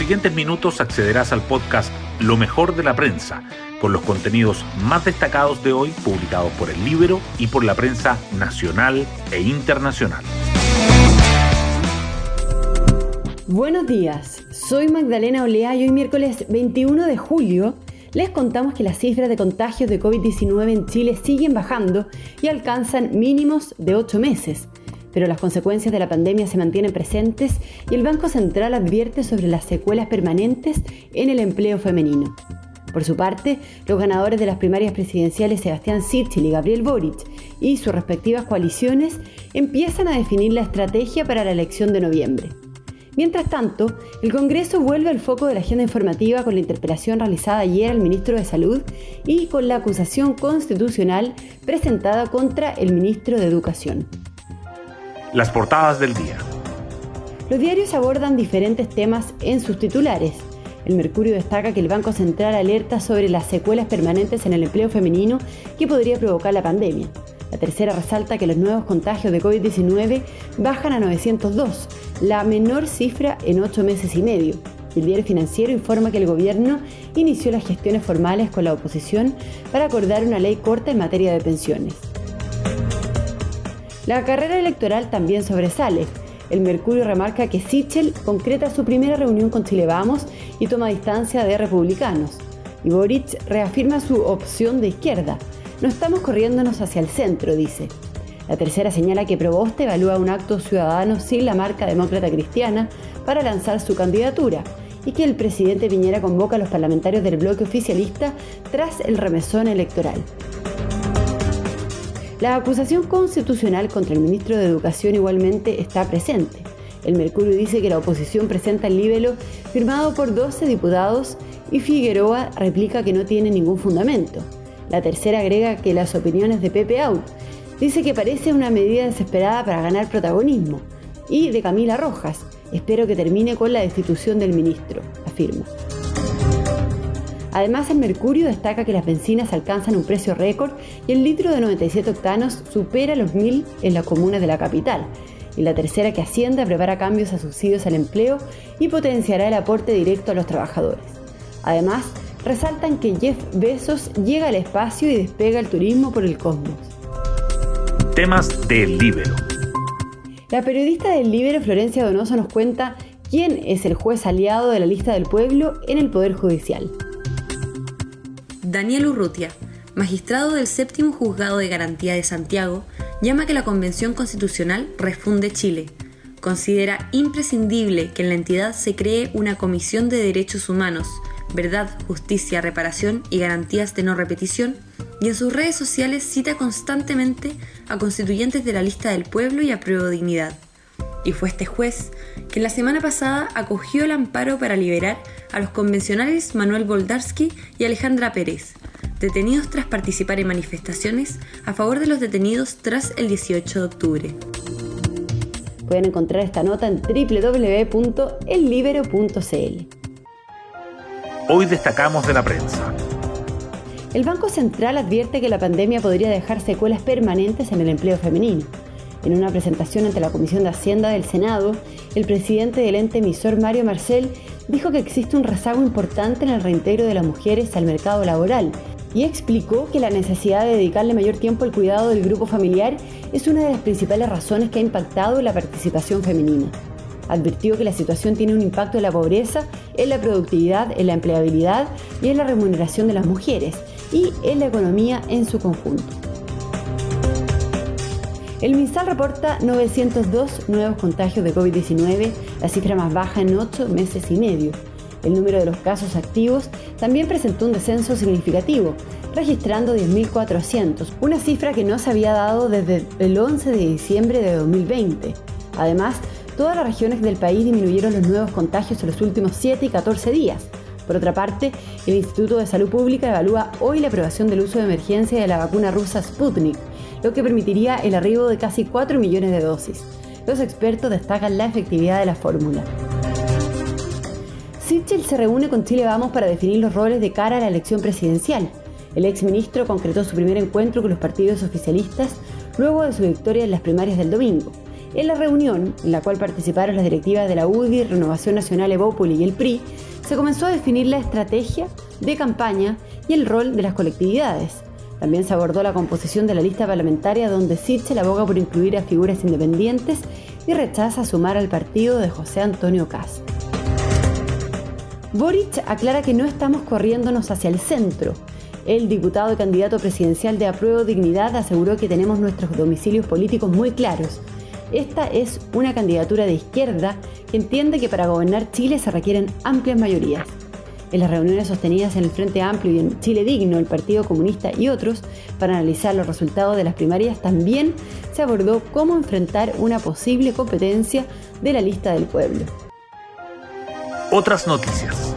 siguientes minutos accederás al podcast Lo mejor de la prensa, con los contenidos más destacados de hoy publicados por el libro y por la prensa nacional e internacional. Buenos días, soy Magdalena Olea y hoy miércoles 21 de julio les contamos que las cifras de contagios de COVID-19 en Chile siguen bajando y alcanzan mínimos de 8 meses. Pero las consecuencias de la pandemia se mantienen presentes y el Banco Central advierte sobre las secuelas permanentes en el empleo femenino. Por su parte, los ganadores de las primarias presidenciales Sebastián Sichel y Gabriel Boric y sus respectivas coaliciones empiezan a definir la estrategia para la elección de noviembre. Mientras tanto, el Congreso vuelve al foco de la agenda informativa con la interpelación realizada ayer al ministro de Salud y con la acusación constitucional presentada contra el ministro de Educación. Las portadas del día. Los diarios abordan diferentes temas en sus titulares. El Mercurio destaca que el Banco Central alerta sobre las secuelas permanentes en el empleo femenino que podría provocar la pandemia. La tercera resalta que los nuevos contagios de COVID-19 bajan a 902, la menor cifra en ocho meses y medio. El diario financiero informa que el gobierno inició las gestiones formales con la oposición para acordar una ley corta en materia de pensiones. La carrera electoral también sobresale. El Mercurio remarca que Sichel concreta su primera reunión con Chile Vamos y toma distancia de republicanos. Y Boric reafirma su opción de izquierda. No estamos corriéndonos hacia el centro, dice. La tercera señala que Proboste evalúa un acto ciudadano sin la marca demócrata cristiana para lanzar su candidatura y que el presidente Piñera convoca a los parlamentarios del bloque oficialista tras el remesón electoral. La acusación constitucional contra el ministro de Educación igualmente está presente. El Mercurio dice que la oposición presenta el libelo firmado por 12 diputados y Figueroa replica que no tiene ningún fundamento. La tercera agrega que las opiniones de Pepe Out dice que parece una medida desesperada para ganar protagonismo. Y de Camila Rojas, espero que termine con la destitución del ministro, afirma. Además, el Mercurio destaca que las bencinas alcanzan un precio récord y el litro de 97 octanos supera los 1.000 en las comunas de la capital. Y la tercera que Hacienda prepara cambios a subsidios al empleo y potenciará el aporte directo a los trabajadores. Además, resaltan que Jeff Bezos llega al espacio y despega el turismo por el cosmos. Temas del Libero. La periodista del Libero, Florencia Donoso, nos cuenta quién es el juez aliado de la lista del pueblo en el Poder Judicial. Daniel Urrutia, magistrado del séptimo juzgado de garantía de Santiago, llama que la Convención Constitucional refunde Chile. Considera imprescindible que en la entidad se cree una Comisión de Derechos Humanos verdad, justicia, reparación y garantías de no repetición, y en sus redes sociales cita constantemente a constituyentes de la lista del pueblo y a Prueba Dignidad. Y fue este juez que la semana pasada acogió el amparo para liberar a los convencionales Manuel Boldarsky y Alejandra Pérez, detenidos tras participar en manifestaciones a favor de los detenidos tras el 18 de octubre. Pueden encontrar esta nota en www.ellibero.cl. Hoy destacamos de la prensa. El Banco Central advierte que la pandemia podría dejar secuelas permanentes en el empleo femenino. En una presentación ante la Comisión de Hacienda del Senado, el presidente del ente emisor Mario Marcel dijo que existe un rezago importante en el reintegro de las mujeres al mercado laboral y explicó que la necesidad de dedicarle mayor tiempo al cuidado del grupo familiar es una de las principales razones que ha impactado la participación femenina advirtió que la situación tiene un impacto en la pobreza, en la productividad, en la empleabilidad y en la remuneración de las mujeres y en la economía en su conjunto. El MinSal reporta 902 nuevos contagios de COVID-19, la cifra más baja en ocho meses y medio. El número de los casos activos también presentó un descenso significativo, registrando 10.400, una cifra que no se había dado desde el 11 de diciembre de 2020. Además, todas las regiones del país disminuyeron los nuevos contagios en los últimos 7 y 14 días. Por otra parte, el Instituto de Salud Pública evalúa hoy la aprobación del uso de emergencia de la vacuna rusa Sputnik, lo que permitiría el arribo de casi 4 millones de dosis. Los expertos destacan la efectividad de la fórmula. Sichel se reúne con Chile Vamos para definir los roles de cara a la elección presidencial. El exministro concretó su primer encuentro con los partidos oficialistas luego de su victoria en las primarias del domingo. En la reunión, en la cual participaron las directivas de la UDI, Renovación Nacional Evópoli y el PRI, se comenzó a definir la estrategia de campaña y el rol de las colectividades. También se abordó la composición de la lista parlamentaria donde Sichel aboga por incluir a figuras independientes y rechaza sumar al partido de José Antonio Cast. Boric aclara que no estamos corriéndonos hacia el centro. El diputado y candidato presidencial de Apruebo Dignidad aseguró que tenemos nuestros domicilios políticos muy claros. Esta es una candidatura de izquierda que entiende que para gobernar Chile se requieren amplias mayorías. En las reuniones sostenidas en el Frente Amplio y en Chile Digno, el Partido Comunista y otros, para analizar los resultados de las primarias, también se abordó cómo enfrentar una posible competencia de la lista del pueblo. Otras noticias.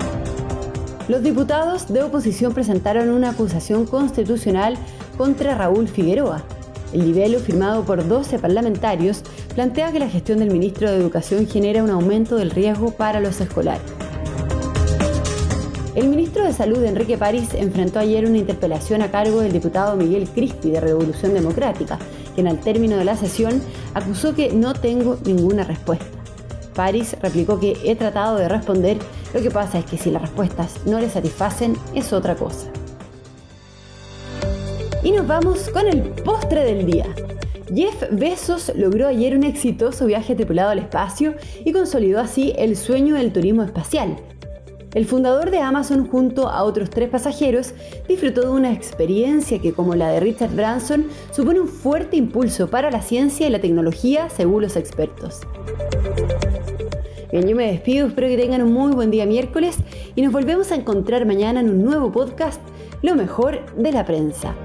Los diputados de oposición presentaron una acusación constitucional contra Raúl Figueroa. El libelo, firmado por 12 parlamentarios, plantea que la gestión del ministro de Educación genera un aumento del riesgo para los escolares. El ministro de Salud, Enrique París, enfrentó ayer una interpelación a cargo del diputado Miguel Crispi de Revolución Democrática, quien al término de la sesión acusó que no tengo ninguna respuesta. París replicó que he tratado de responder, lo que pasa es que si las respuestas no le satisfacen es otra cosa. Y nos vamos con el postre del día. Jeff Bezos logró ayer un exitoso viaje tripulado al espacio y consolidó así el sueño del turismo espacial, el fundador de Amazon junto a otros tres pasajeros disfrutó de una experiencia que como la de Richard Branson supone un fuerte impulso para la ciencia y la tecnología según los expertos. Bien, yo me despido, espero que tengan un muy buen día miércoles y nos volvemos a encontrar mañana en un nuevo podcast, Lo mejor de la prensa.